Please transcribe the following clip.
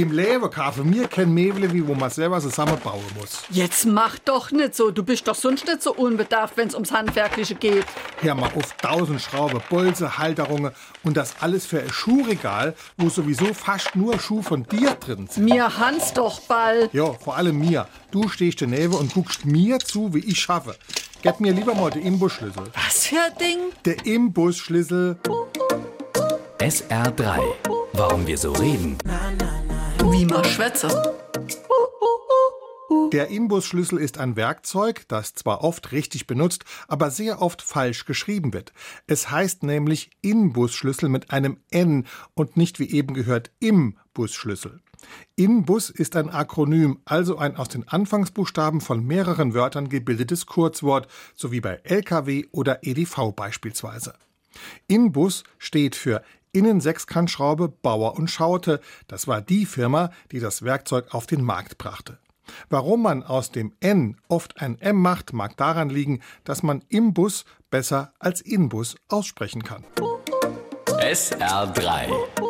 Im Leben kaufe mir kein Mebel, wie wo man selber zusammenbauen muss. Jetzt mach doch nicht so. Du bist doch sonst nicht so unbedarft, wenn's ums Handwerkliche geht. Hör mal auf tausend Schrauben, Bolze, Halterungen und das alles für ein Schuhregal, wo sowieso fast nur Schuh von dir drin sind. Mir Hans doch ball. Ja, vor allem mir. Du stehst daneben und guckst mir zu, wie ich schaffe. Gib mir lieber mal den Imbusschlüssel. Was für ein Ding? Der Imbusschlüssel. SR3. Warum wir so reden. Wie man schwätze. Der Imbusschlüssel ist ein Werkzeug, das zwar oft richtig benutzt, aber sehr oft falsch geschrieben wird. Es heißt nämlich Inbusschlüssel mit einem N und nicht wie eben gehört Imbusschlüssel. Inbus ist ein Akronym, also ein aus den Anfangsbuchstaben von mehreren Wörtern gebildetes Kurzwort, so wie bei LKW oder EDV beispielsweise. Inbus steht für Innensechskantschraube Bauer und Schaute. Das war die Firma, die das Werkzeug auf den Markt brachte. Warum man aus dem N oft ein M macht, mag daran liegen, dass man Imbus besser als Inbus aussprechen kann. SR3.